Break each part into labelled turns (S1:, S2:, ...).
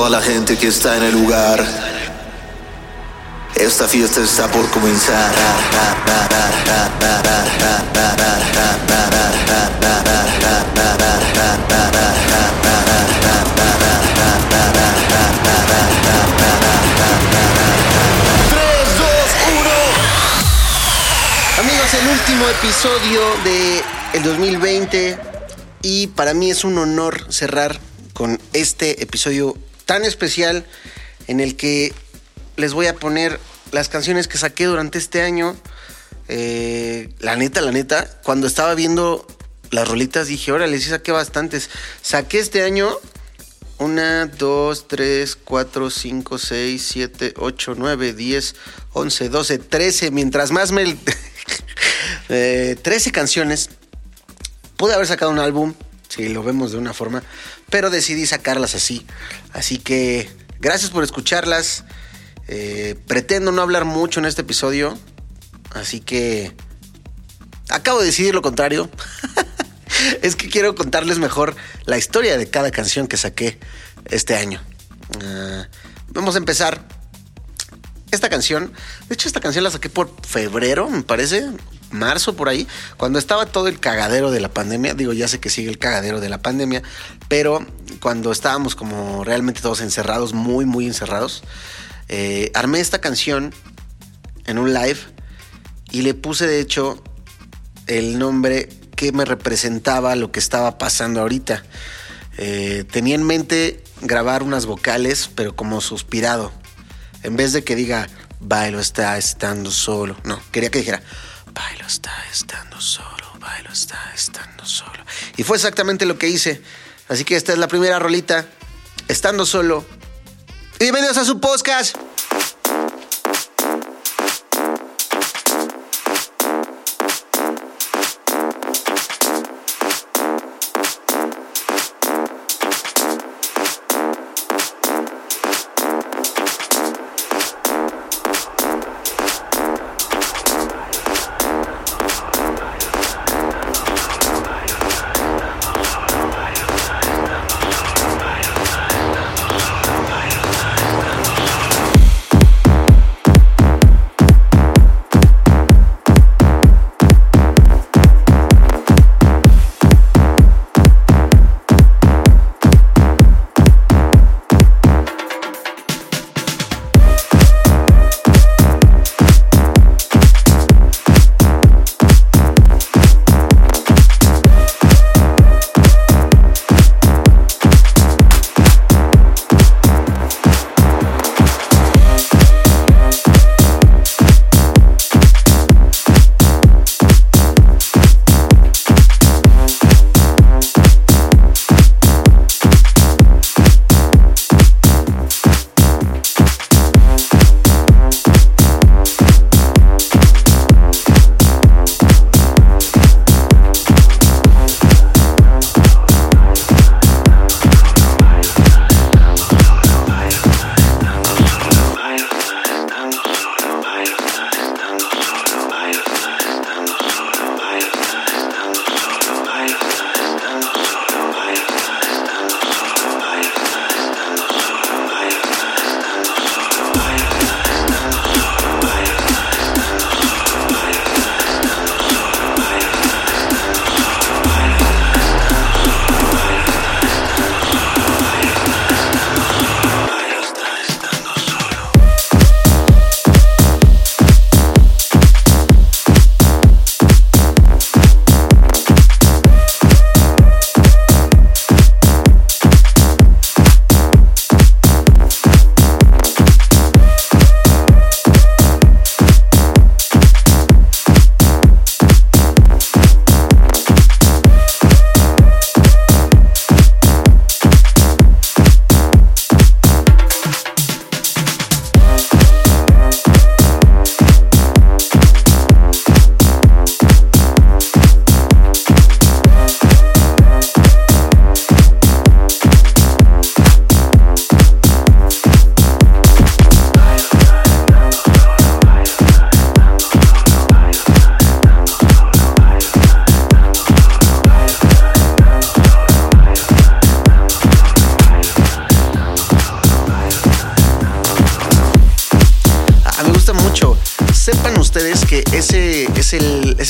S1: toda la gente que está en el lugar. Esta fiesta está por comenzar.
S2: Amigos, el último episodio de el 2020 y para mí es un honor cerrar con este episodio tan especial en el que les voy a poner las canciones que saqué durante este año. Eh, la neta, la neta, cuando estaba viendo las rolitas dije, órale, sí saqué bastantes. Saqué este año una, dos, tres, cuatro, cinco, seis, siete, ocho, nueve, diez, once, doce, trece. Mientras más me... eh, 13 canciones. Pude haber sacado un álbum, si lo vemos de una forma, pero decidí sacarlas así. Así que gracias por escucharlas. Eh, pretendo no hablar mucho en este episodio, así que acabo de decidir lo contrario. es que quiero contarles mejor la historia de cada canción que saqué este año. Uh, vamos a empezar. Esta canción, de hecho esta canción la saqué por febrero, me parece, marzo por ahí, cuando estaba todo el cagadero de la pandemia. Digo, ya sé que sigue el cagadero de la pandemia, pero cuando estábamos como realmente todos encerrados, muy, muy encerrados, eh, armé esta canción en un live y le puse de hecho el nombre que me representaba lo que estaba pasando ahorita. Eh, tenía en mente grabar unas vocales, pero como suspirado. En vez de que diga, bailo está estando solo. No, quería que dijera, bailo está estando solo, bailo está estando solo. Y fue exactamente lo que hice. Así que esta es la primera rolita, estando solo. Y bienvenidos a su podcast.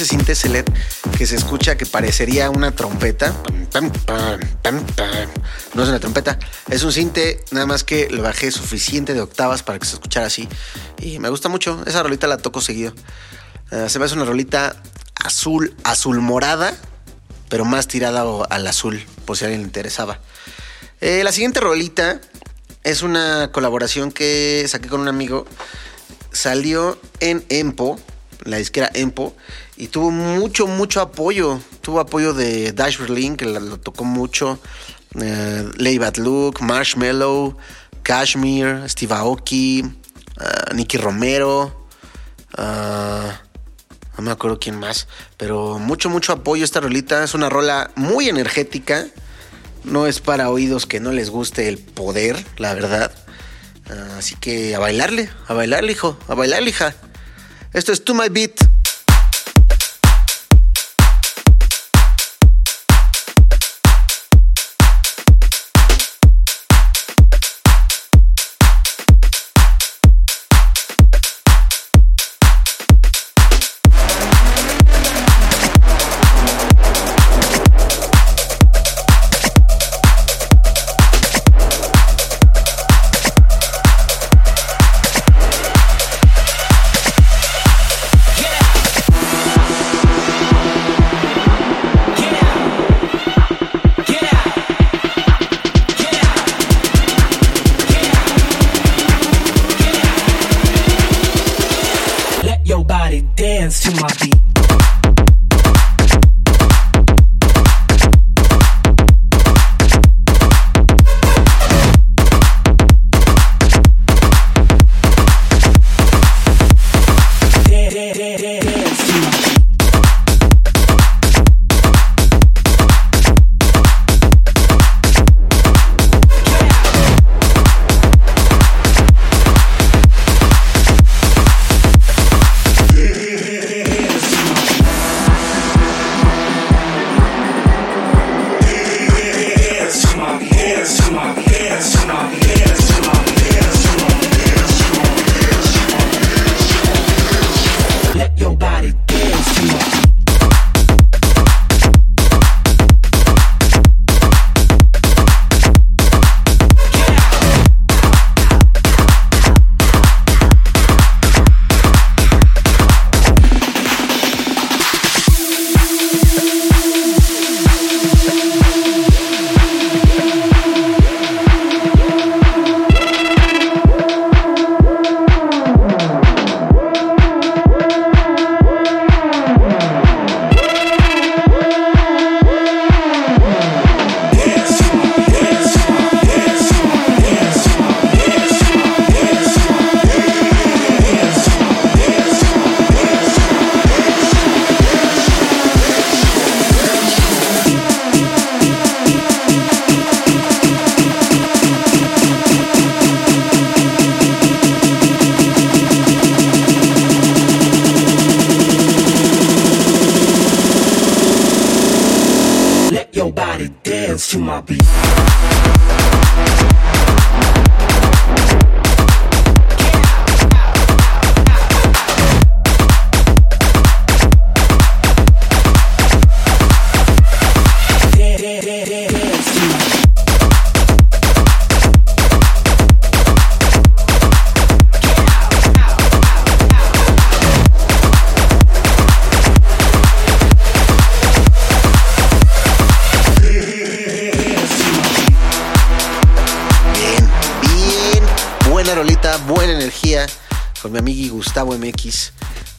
S2: Ese sinte LED que se escucha que parecería una trompeta. No es una trompeta, es un cinte, nada más que lo bajé suficiente de octavas para que se escuchara así. Y me gusta mucho, esa rolita la toco seguido. Uh, se me hace una rolita azul, azul morada, pero más tirada al azul, por si a alguien le interesaba. Eh, la siguiente rolita es una colaboración que saqué con un amigo. Salió en Empo, la disquera Empo, y tuvo mucho, mucho apoyo. Tuvo apoyo de Dash Berlin, que lo tocó mucho. Eh, Lay Bad Look, Marshmallow, Kashmir, Steve Aoki, uh, Nicky Romero. Uh, no me acuerdo quién más, pero mucho, mucho apoyo esta rolita. Es una rola muy energética. No es para oídos que no les guste el poder, la verdad. Así que a bailarle, a bailarle, hijo, a bailarle, hija. Esto es To My Beat.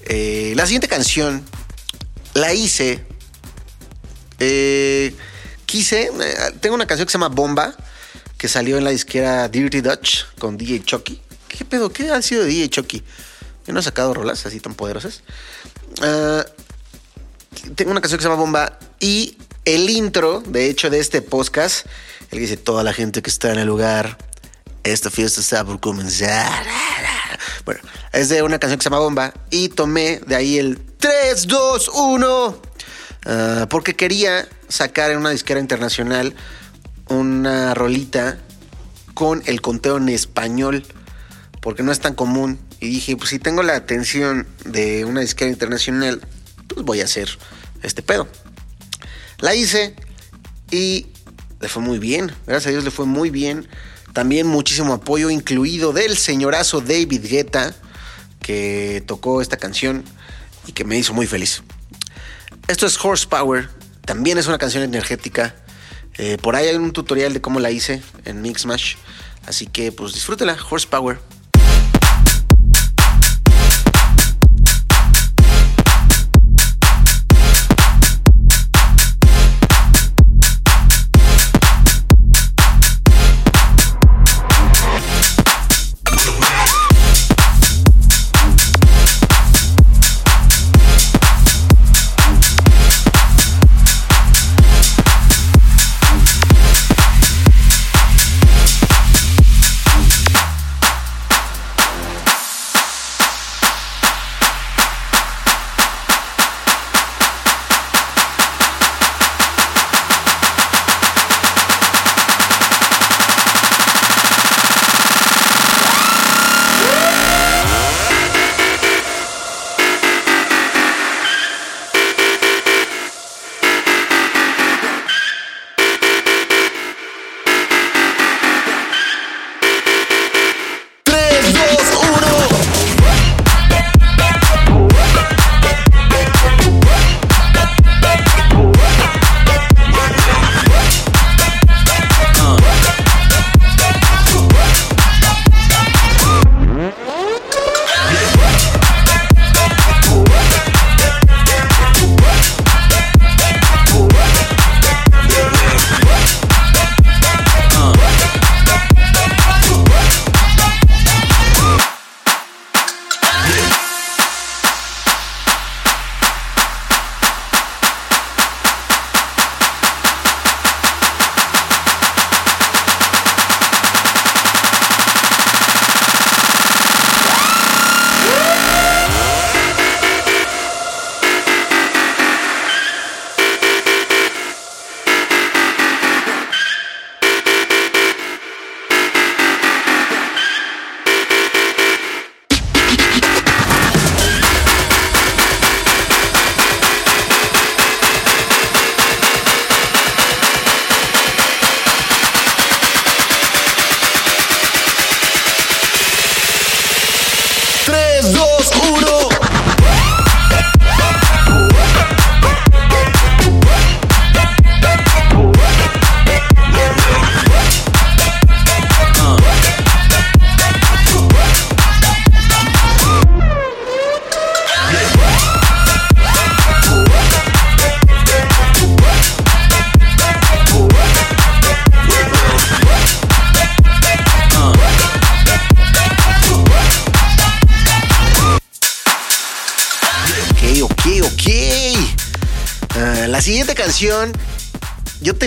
S2: Eh, la siguiente canción la hice. Eh, quise. Eh, tengo una canción que se llama Bomba, que salió en la disquera Dirty Dutch con DJ Chucky. ¿Qué pedo? ¿Qué ha sido de DJ Chucky? Yo no he sacado rolas así tan poderosas. tengo una canción que se llama Bomba y el intro, de hecho, de este podcast, el dice toda la gente que está en el lugar, esta fiesta está por comenzar. Bueno, es de una canción que se llama Bomba y tomé de ahí el 3, 2, 1 porque quería sacar en una disquera internacional una rolita con el conteo en español porque no es tan común Y dije, pues si tengo la atención de una disquera internacional, pues voy a hacer este pedo. La hice y le fue muy bien. Gracias a Dios le fue muy bien. También muchísimo apoyo, incluido del señorazo David Guetta, que tocó esta canción y que me hizo muy feliz. Esto es Horsepower. También es una canción energética. Eh, por ahí hay un tutorial de cómo la hice en Mixmash. Así que pues disfrútela, Horsepower.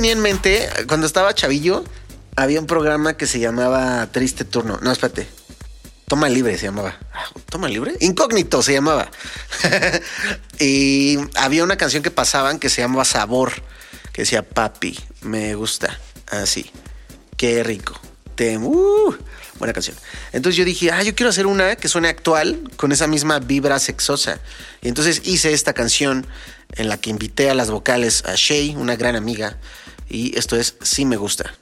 S2: Tenía en mente, cuando estaba chavillo, había un programa que se llamaba Triste Turno. No, espérate. Toma Libre se llamaba. Ah, ¿Toma Libre? Incógnito se llamaba. y había una canción que pasaban que se llamaba Sabor, que decía Papi, me gusta. Así. Qué rico. Te, uh, buena canción. Entonces yo dije, ah, yo quiero hacer una que suene actual con esa misma vibra sexosa. Y entonces hice esta canción en la que invité a las vocales a Shay, una gran amiga, y esto es Sí me gusta.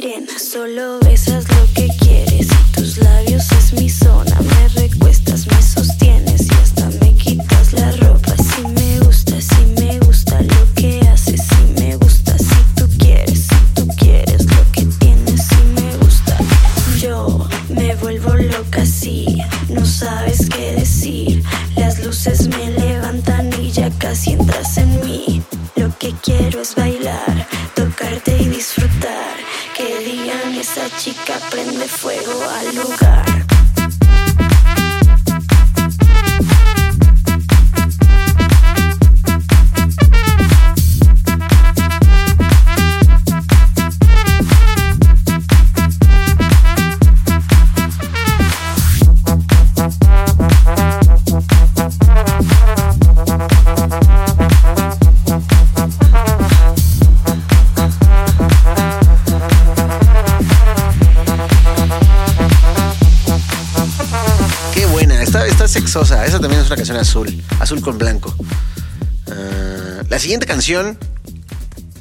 S2: sirena, solo besas azul, azul con blanco. Ah, la siguiente canción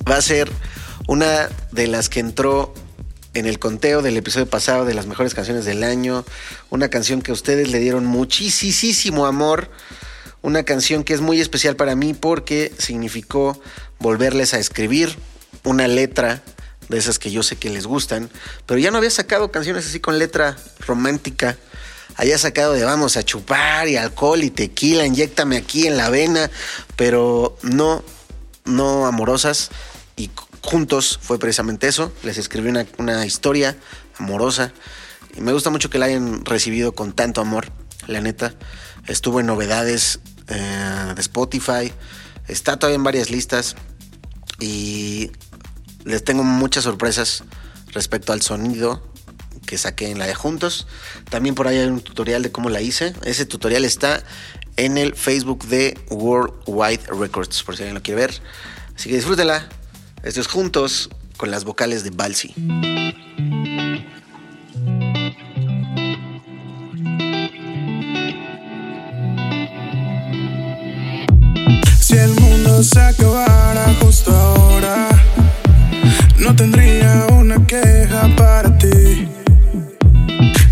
S2: va a ser una de las que entró en el conteo del episodio pasado de las mejores canciones del año. Una canción que ustedes le dieron muchísimo amor. Una canción que es muy especial para mí porque significó volverles a escribir una letra de esas que yo sé que les gustan. Pero ya no había sacado canciones así con letra romántica haya sacado de vamos a chupar y alcohol y tequila, inyectame aquí en la vena, pero no, no amorosas. Y juntos fue precisamente eso. Les escribí una, historia amorosa. Y me gusta mucho que la hayan recibido con tanto amor, la neta. Estuvo en novedades eh, de Spotify. Está todavía en varias listas. Y les tengo muchas sorpresas respecto al sonido que saqué en la de juntos. También por ahí hay un tutorial de cómo la hice. Ese tutorial está en el Facebook de Worldwide Records, por si alguien lo quiere ver. Así que disfrútela. Esto es juntos con las vocales de Balsi.
S3: Si el mundo se acabara justo ahora, no tendría una queja para ti.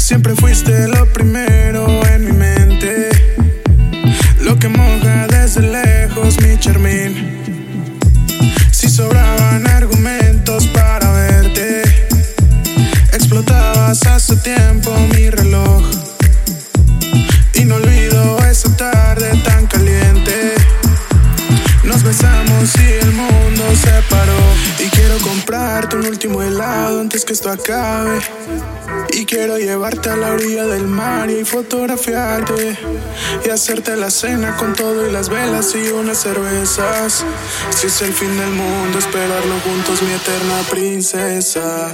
S3: Siempre fuiste lo primero en mi mente. Lo que último antes que esto acabe. Y quiero llevarte a la orilla del mar y fotografiarte y hacerte la cena con todo y las velas y unas cervezas. Si es el fin del mundo, esperarlo juntos, mi eterna princesa.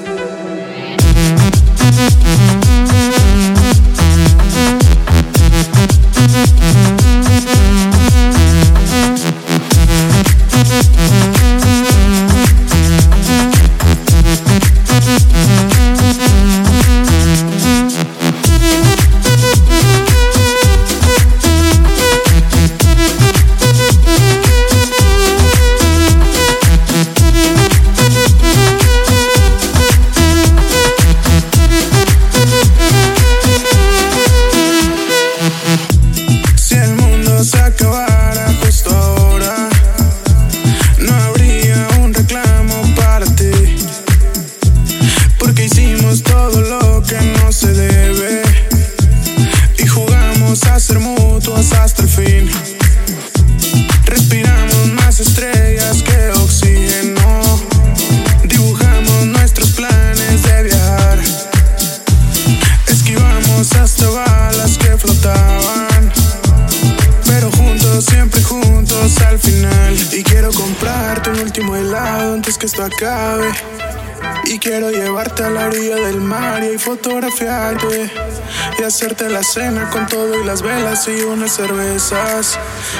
S3: La cena con todo y las velas y unas cervezas.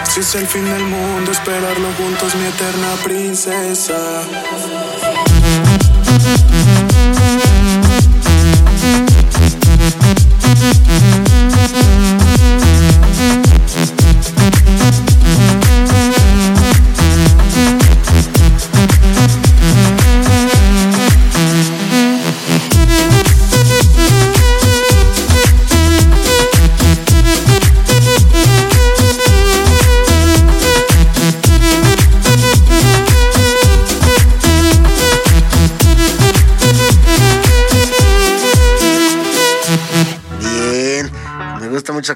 S3: Si es el fin del mundo, esperarlo juntos, mi eterna princesa.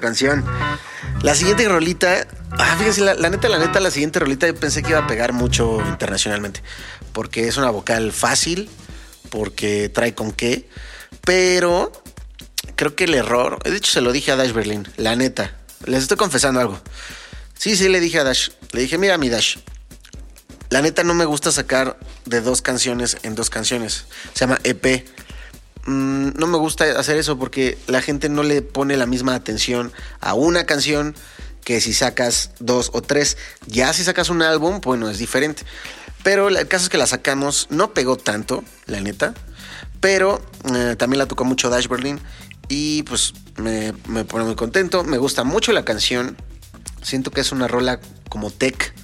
S2: Canción. La siguiente rolita, ah, la, la neta, la neta, la siguiente rolita yo pensé que iba a pegar mucho internacionalmente, porque es una vocal fácil, porque trae con qué, pero creo que el error, de hecho se lo dije a Dash Berlin, la neta, les estoy confesando algo. Sí, sí, le dije a Dash, le dije, mira mi Dash, la neta no me gusta sacar de dos canciones en dos canciones, se llama EP. Mm, no me gusta hacer eso porque la gente no le pone la misma atención a una canción que si sacas dos o tres. Ya si sacas un álbum, bueno, es diferente. Pero el caso es que la sacamos, no pegó tanto, la neta. Pero eh, también la tocó mucho Dash Berlin. Y pues me, pone muy contento. Me gusta mucho la canción. Siento que es una rola como tech.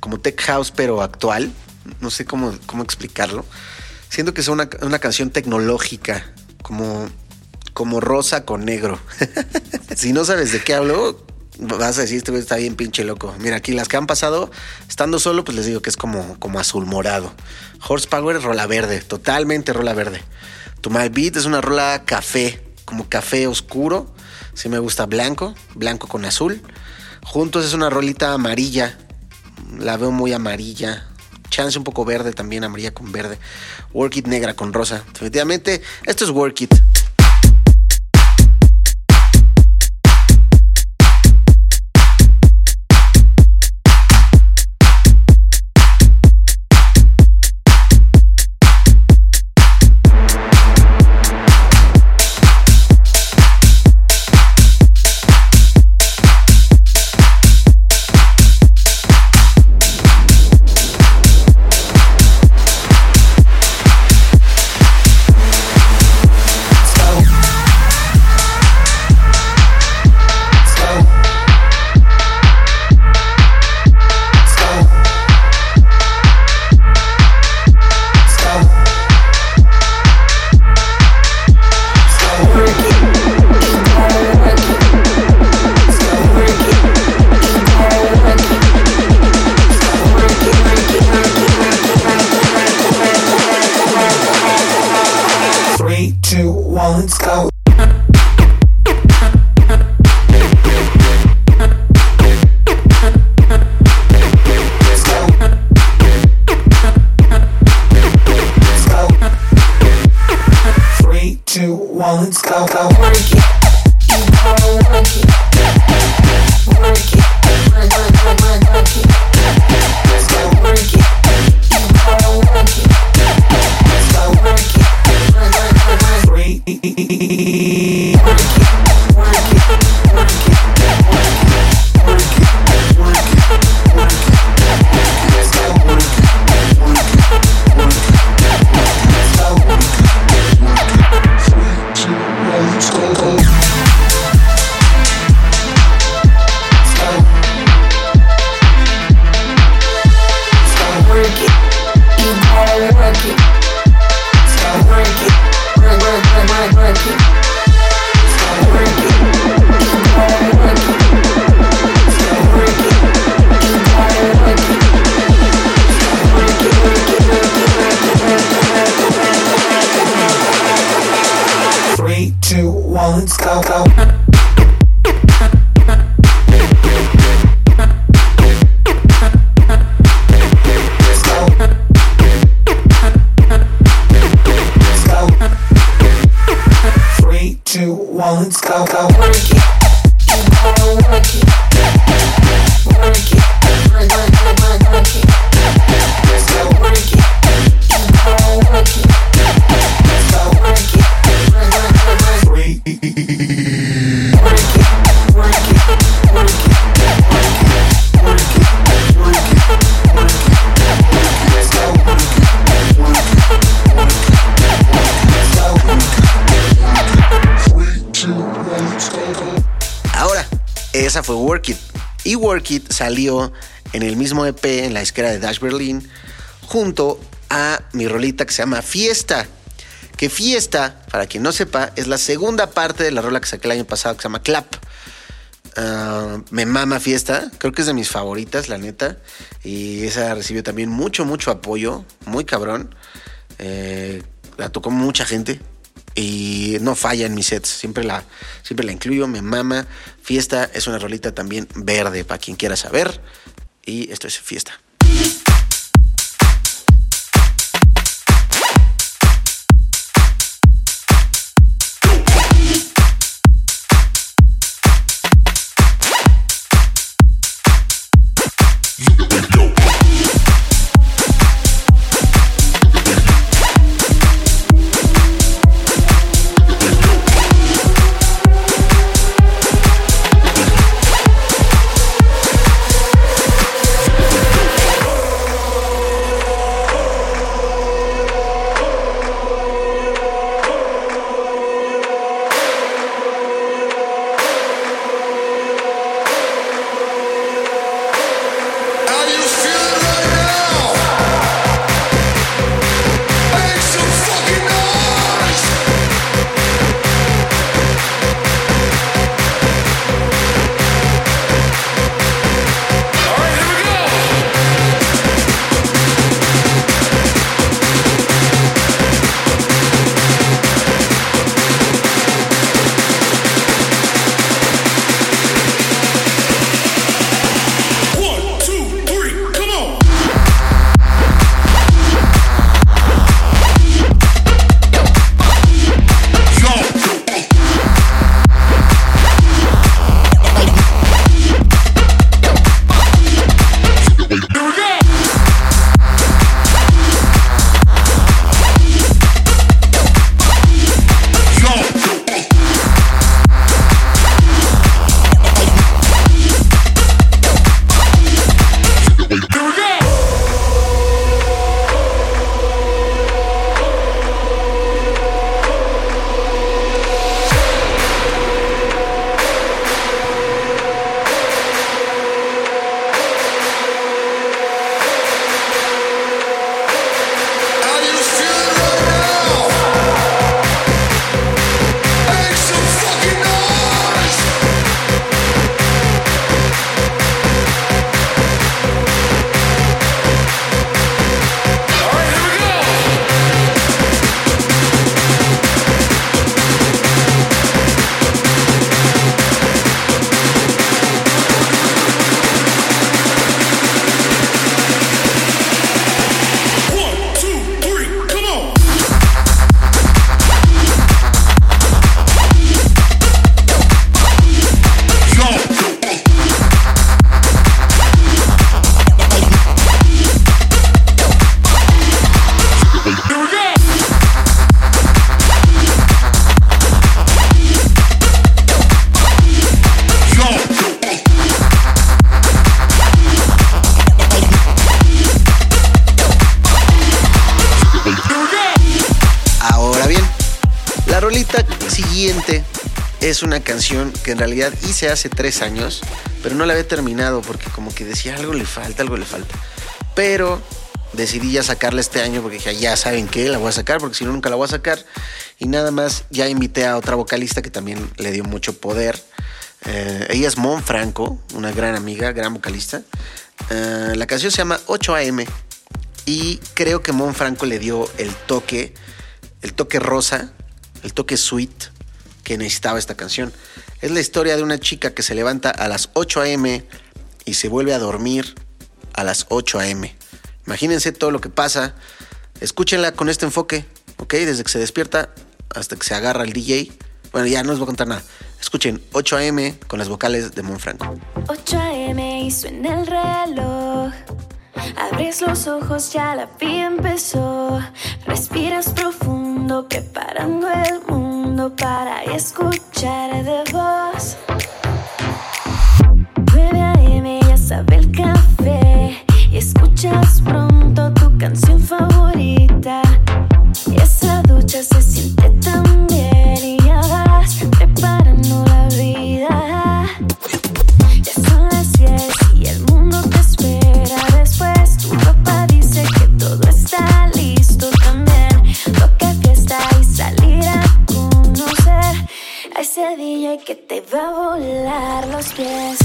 S2: Como tech house, pero actual. No sé cómo, cómo explicarlo. Siento que es una, una canción tecnológica. Como, como rosa con negro. si no sabes de qué hablo, vas a decir, este está bien pinche loco. Mira, aquí las que han pasado, estando solo, pues les digo que es como, como azul morado. Horsepower, rola verde, totalmente rola verde. To My Beat es una rola café, como café oscuro. Sí me gusta blanco, blanco con azul. Juntos es una rolita amarilla. La veo muy amarilla. Chance un poco verde también, amarilla con verde. Work It negra con rosa. Definitivamente, esto es Work It. Salió en el mismo EP en la disquera de Dash Berlin junto a mi rolita que se llama Fiesta. Que Fiesta, para quien no sepa, es la segunda parte de la rola que saqué el año pasado que se llama Clap. Ah, me mama Fiesta, creo que es de mis favoritas, la neta. Y esa recibió también mucho, mucho apoyo, muy cabrón. Eh, la tocó mucha gente, y no falla en mis sets. Siempre la, siempre la incluyo, me mama. Fiesta es una rolita también verde para quien quiera saber. Y esto es fiesta. Es una canción que en realidad hice hace tres años, pero no la había terminado porque como que decía algo le falta, algo le falta. Pero decidí ya sacarla este año porque dije, ya saben qué, la voy a sacar porque si no nunca la voy a sacar. Y nada más, ya invité a otra vocalista que también le dio mucho poder. Eh, ella es Mon Franco, una gran amiga, gran vocalista. Eh, la canción se llama 8am y creo que Mon Franco le dio el toque, el toque rosa, el toque sweet que necesitaba esta canción. Es la historia de una chica que se levanta a las 8 a.m. y se vuelve a dormir a las 8 a.m. Imagínense todo lo que pasa. Escúchenla con este enfoque, ¿ok? Desde que se despierta hasta que se agarra el DJ. Bueno, ya no les voy a contar nada. Escuchen 8 a.m. con las vocales de Mon Franco.
S4: 8 a.m. y suena el reloj. Abres los ojos, ya la vida empezó. Respiras profundo, preparando el mundo para escuchar de voz. 9 a.m. ya sabe el café. Y escuchas pronto tu canción favorita. Y esa ducha se siente tan bien. Y vas que te va a volar los pies.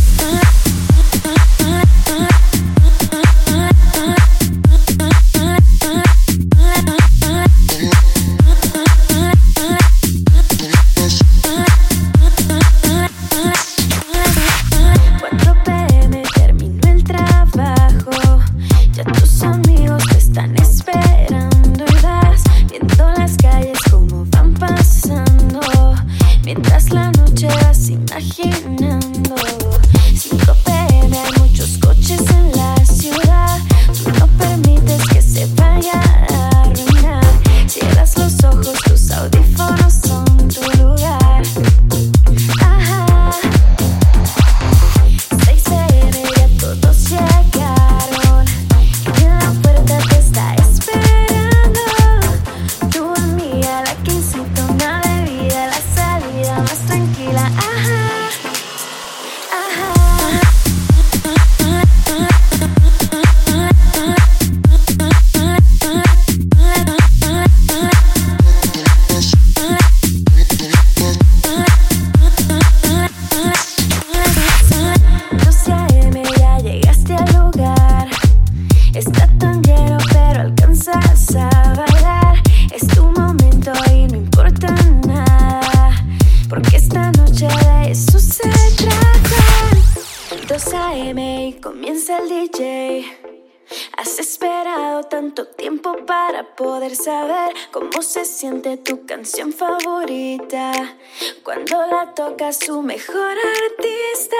S4: Su mejor artista.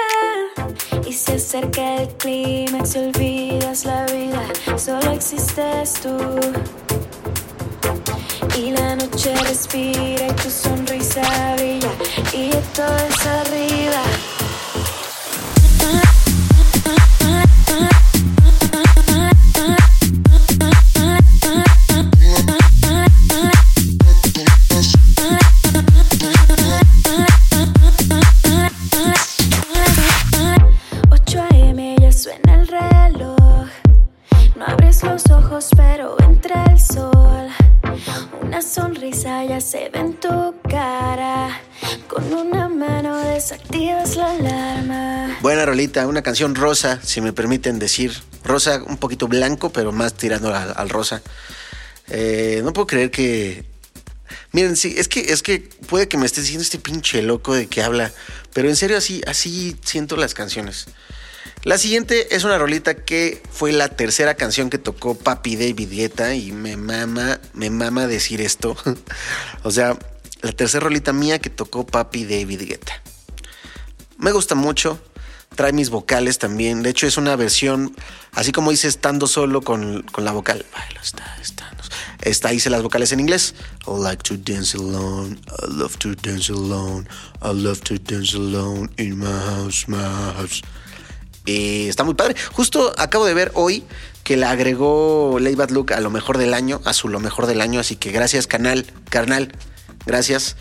S4: Y se acerca el clímax y olvidas la vida, solo existes tú. Y la noche respira y tu sonrisa brilla y todo es arriba. Sonrisa ya se ve en tu cara. Con una mano desactivas la alarma.
S2: Buena rolita, una canción rosa, si me permiten decir. Rosa un poquito blanco, pero más tirando al, rosa. Eh, no puedo creer que. Miren, sí, es que, es que puede que me esté diciendo este pinche loco de que habla, pero en serio así, así siento las canciones. La siguiente es una rolita que fue la tercera canción que tocó Papi David Guetta y me mama, me mama decir esto. o sea, la tercera rolita mía que tocó Papi David Guetta. Me gusta mucho. Trae mis vocales también. De hecho, es una versión, así como dice estando solo con, con la vocal. Bailo, está, estando. Está, hice las vocales en inglés. I like to dance alone. I love to dance alone. I love to dance alone in my house, my house. Y está muy padre. Justo acabo de ver hoy que la agregó Lay Bad Look a lo mejor del año, a su lo mejor del año. Así que gracias, canal, carnal. Gracias.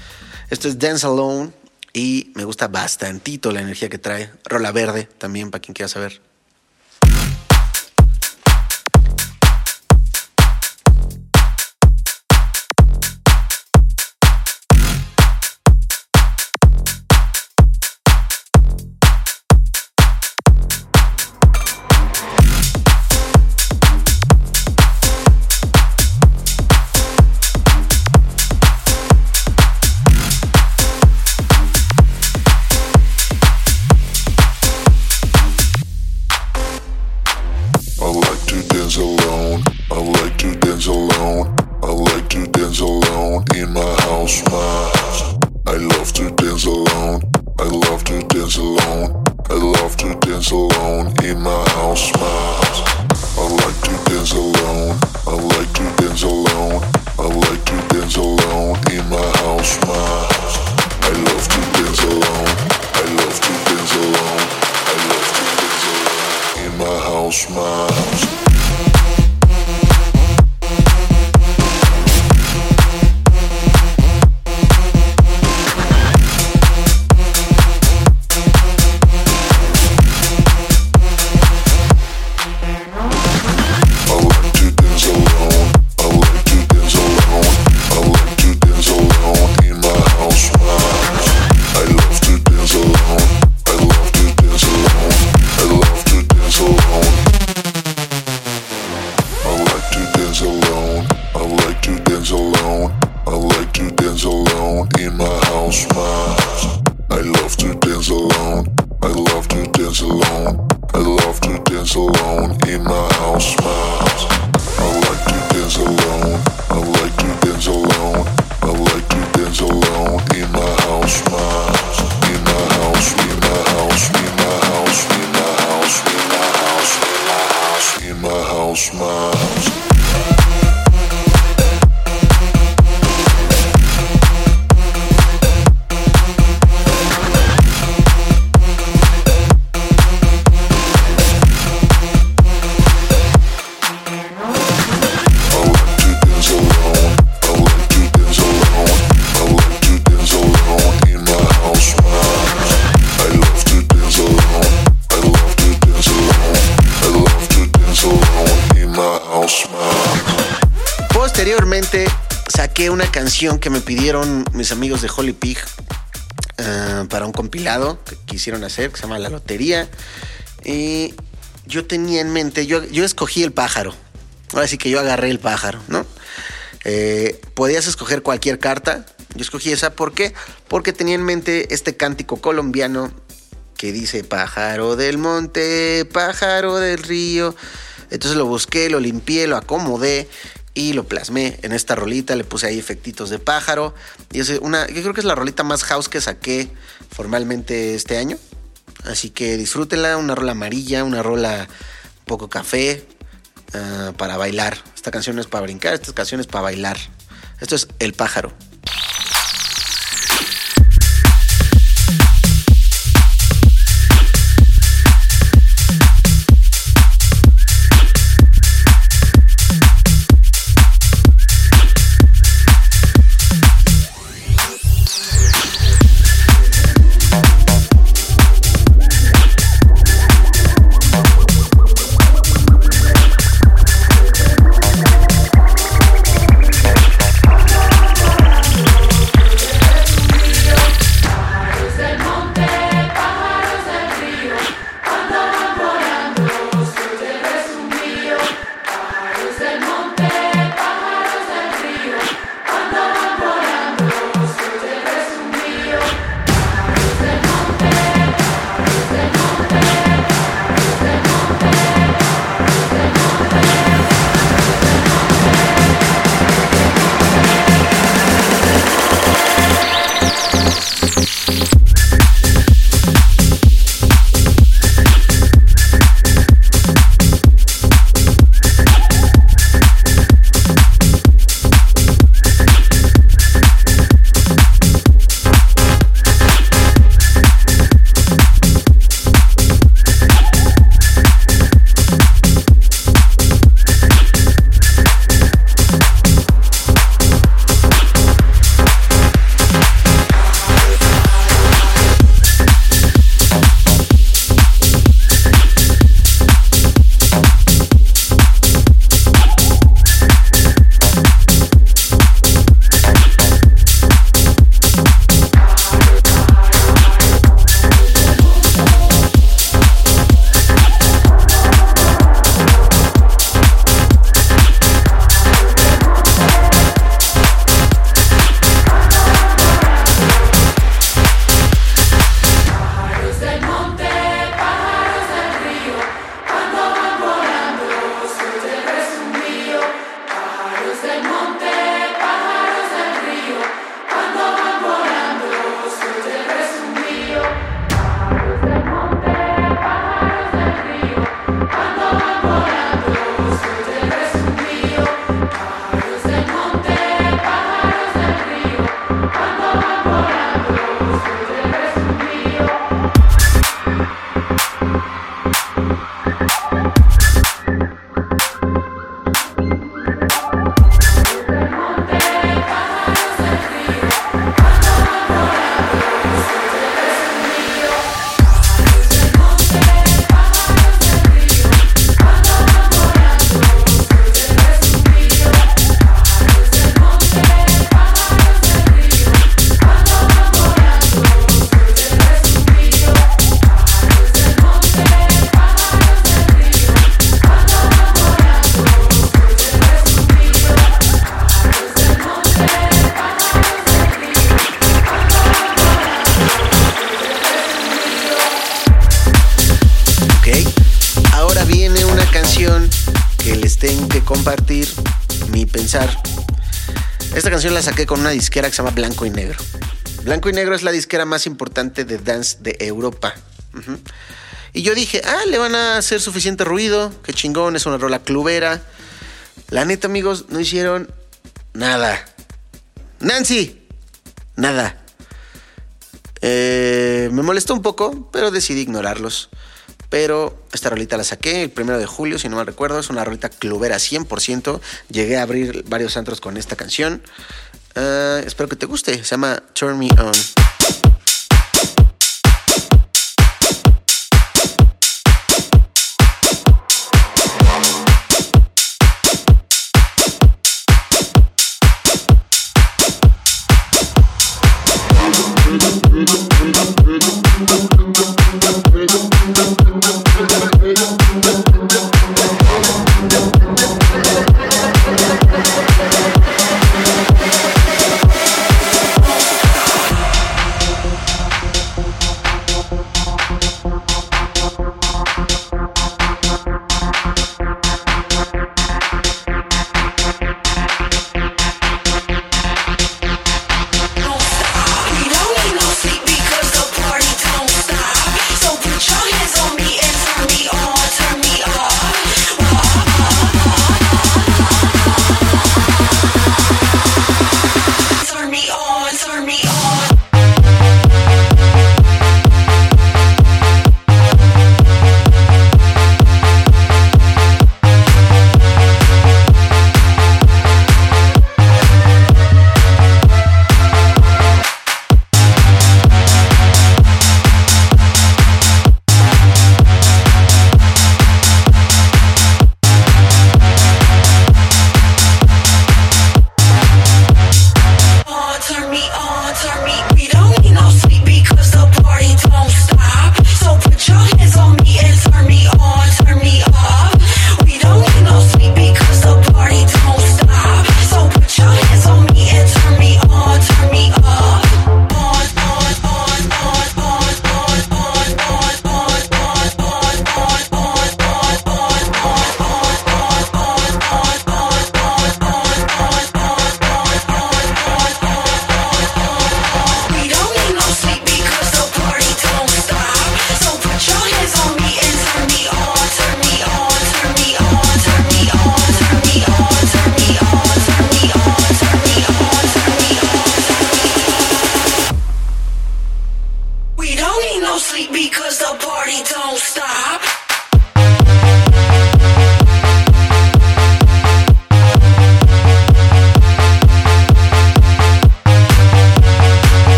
S2: Esto es Dance Alone y me gusta bastantito la energía que trae. Rola verde también, para quien quiera saber.
S5: Alone in my house, my
S2: una canción que me pidieron mis amigos de Holy Pig eh, para un compilado que quisieron hacer, que se llama La Lotería. Y yo tenía en mente, yo, yo escogí el pájaro. Ahora sí que yo agarré el pájaro, ¿no? Eh, podías escoger cualquier carta. Yo escogí esa. ¿Por qué? Porque tenía en mente este cántico colombiano que dice pájaro del monte, pájaro del río. Entonces lo busqué, lo limpié, lo acomodé y lo plasmé en esta rolita, le puse ahí efectitos de pájaro. Y es una, yo creo que es la rolita más house que saqué formalmente este año. Así que disfrútenla, una rola amarilla, una rola un poco café ah, para bailar. Esta canción no es para brincar, esta canción es para bailar. Esto es El pájaro. Una disquera que se llama Blanco y Negro. Blanco y Negro es la disquera más importante de dance de Europa. Y yo dije, ah, le van a hacer suficiente ruido, qué chingón, es una rola clubera. La neta, amigos, no hicieron nada. Nancy, nada. Eh, me molestó un poco, pero decidí ignorarlos. Pero esta rolita la saqué el primero de julio, si no mal recuerdo. Es una rolita clubera 100%. Llegué a abrir varios antros con esta canción. Ah, espero que te guste. Se llama Turn Me On.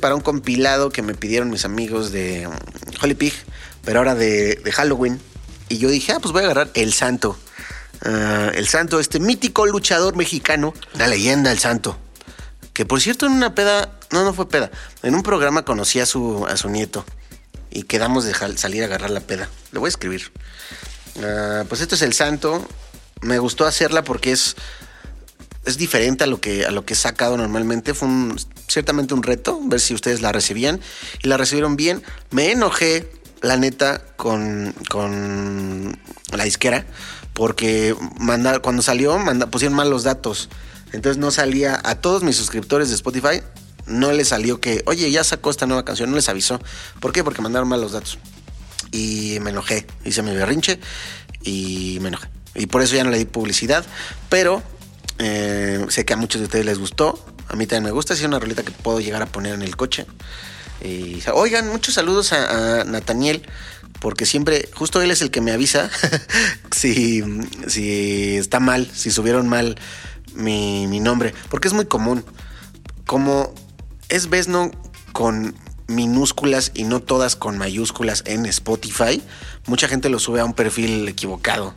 S2: Para un compilado que me pidieron mis amigos de um, Holy Pig, pero ahora de, Halloween. Y yo dije, ah, pues voy a agarrar El Santo. Ah, el Santo, este mítico luchador mexicano, la leyenda El Santo. Que por cierto, en una peda, no, no fue peda, en un programa conocí a su, a su nieto y quedamos de salir a agarrar la peda. Le voy a escribir. Ah, pues esto es El Santo. Me gustó hacerla porque es, es diferente a lo, que, a lo que he sacado normalmente. Fue un- ciertamente un reto, ver si ustedes la recibían. Y la recibieron bien. Me enojé, la neta, con, con la disquera. Porque manda- cuando salió manda- pusieron mal los datos. Entonces no salía a todos mis suscriptores de Spotify. No les salió que, oye, ya sacó esta nueva canción. No les avisó. ¿Por qué? Porque mandaron mal los datos y me enojé, hice mi berrinche y me enojé. Y por eso ya no le di publicidad, pero eh, sé que a muchos de ustedes les gustó, a mí también me gusta, es una rolita que puedo llegar a poner en el coche. Y, oigan, muchos saludos a, a Nathaniel, porque siempre, justo él es el que me avisa si, si está mal, si subieron mal mi, mi nombre, porque es muy común como es Vesno con minúsculas y no todas con mayúsculas en Spotify, mucha gente lo sube a un perfil equivocado.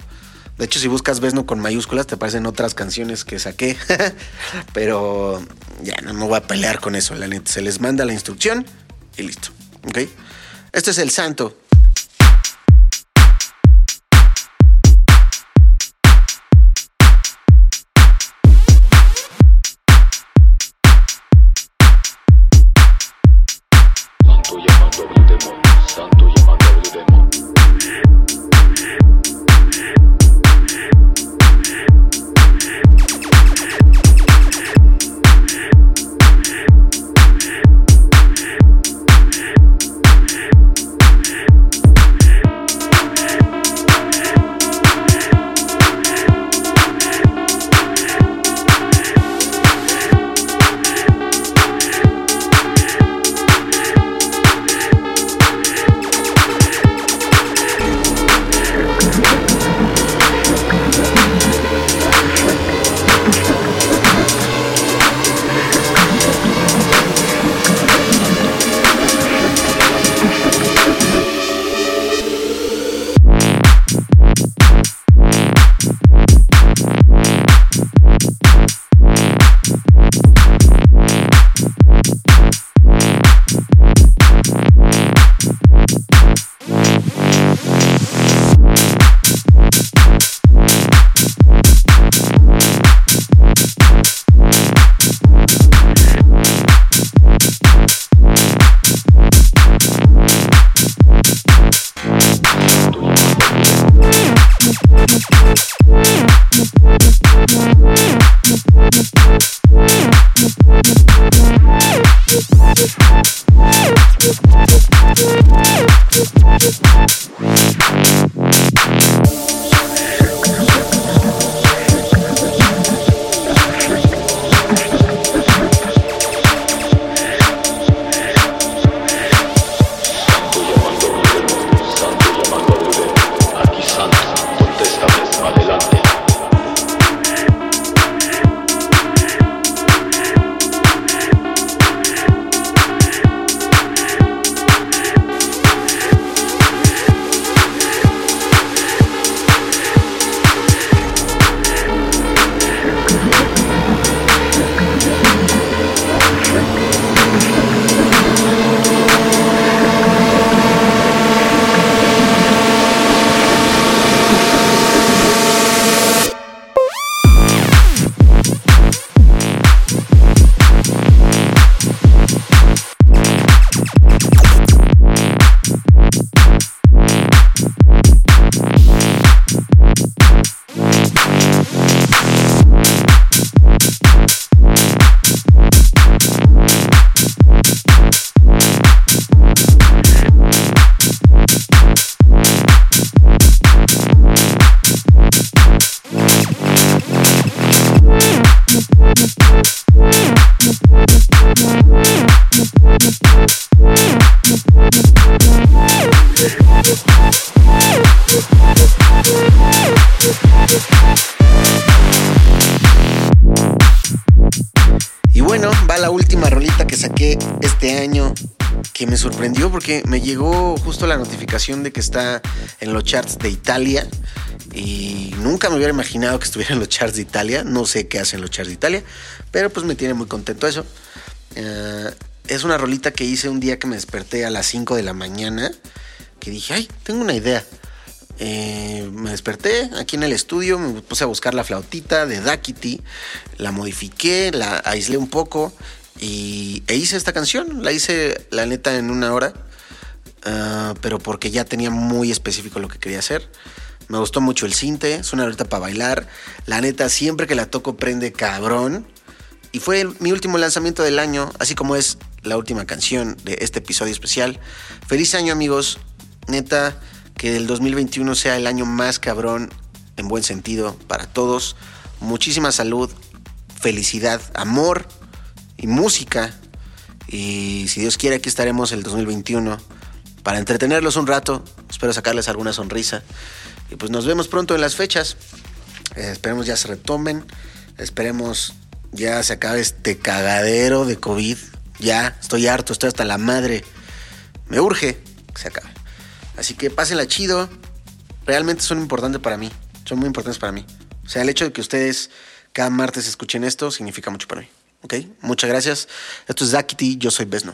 S2: De hecho, si buscas Vesno con mayúsculas, te aparecen otras canciones que saqué. Pero ya no me voy a pelear con eso, la neta. Se les manda la instrucción y listo. ¿Ok? Este es el santo.
S6: Santo
S2: sorprendió porque me llegó justo la notificación de que está en los charts de Italia y nunca me hubiera imaginado que estuviera en los charts de Italia. No sé qué hacen los charts de Italia, pero pues me tiene muy contento eso. Eh, es una rolita que hice un día que me desperté a las 5 de la mañana, que dije, ay, tengo una idea. Eh, me desperté aquí en el estudio, me puse a buscar la flautita de Dakiti, la modifiqué, la aislé un poco y, e hice esta canción. La hice, la neta, en una hora, ah, pero porque ya tenía muy específico lo que quería hacer. Me gustó mucho el cinte, es una rolita para bailar. La neta, siempre que la toco prende cabrón. Y fue mi último lanzamiento del año, así como es la última canción de este episodio especial. Feliz año amigos, neta, que el 2021 sea el año más cabrón en buen sentido para todos. Muchísima salud, felicidad, amor y música. Y si Dios quiere, aquí estaremos el 2021 para entretenerlos un rato. Espero sacarles alguna sonrisa. Y pues nos vemos pronto en las fechas. Eh, esperemos ya se retomen. Esperemos ya se acabe este cagadero de COVID. Ya, estoy harto, estoy hasta la madre. Me urge que se acabe. Así que pásenla chido. Realmente son importantes para mí. Son muy importantes para mí. O sea, el hecho de que ustedes cada martes escuchen esto significa mucho para mí. ¿Ok? Muchas gracias. Esto es Dakiti, yo soy Besno.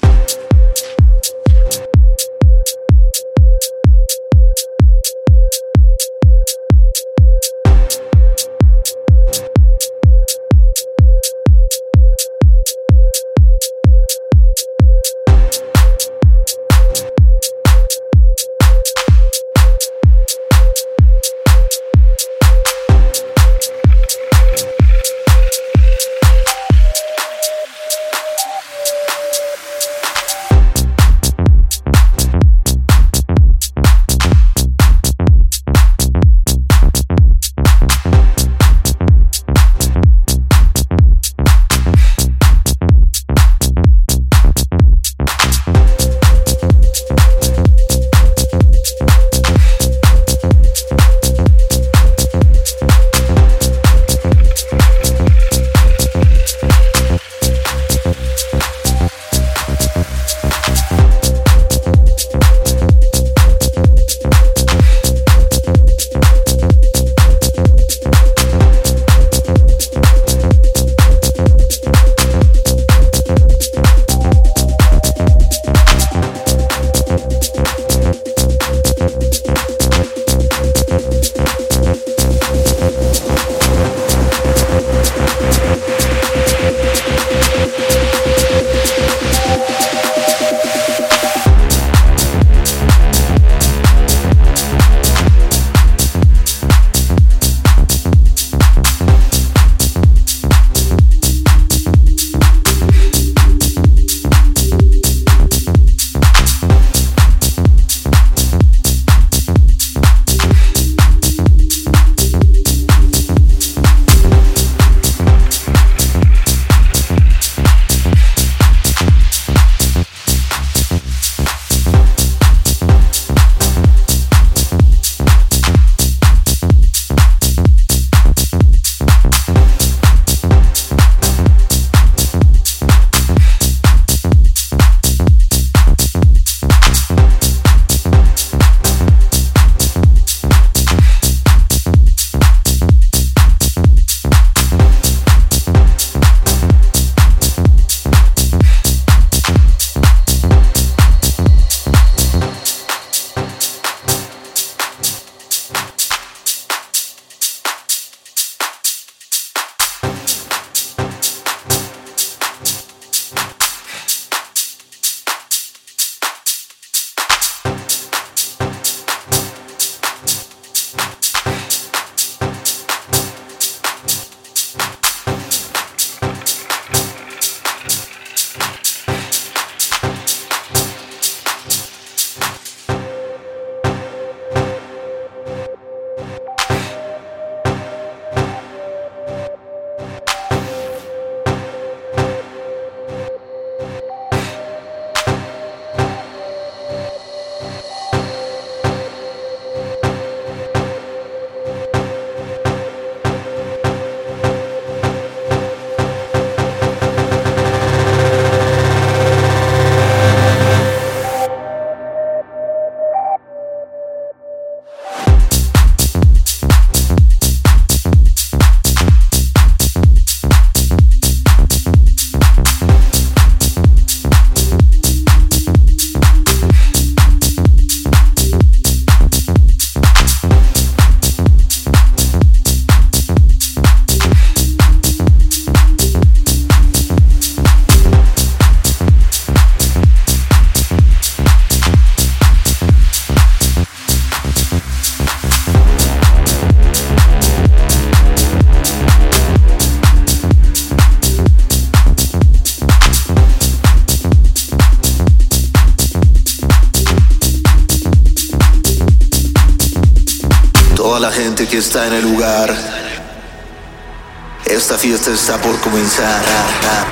S1: Está por comenzar.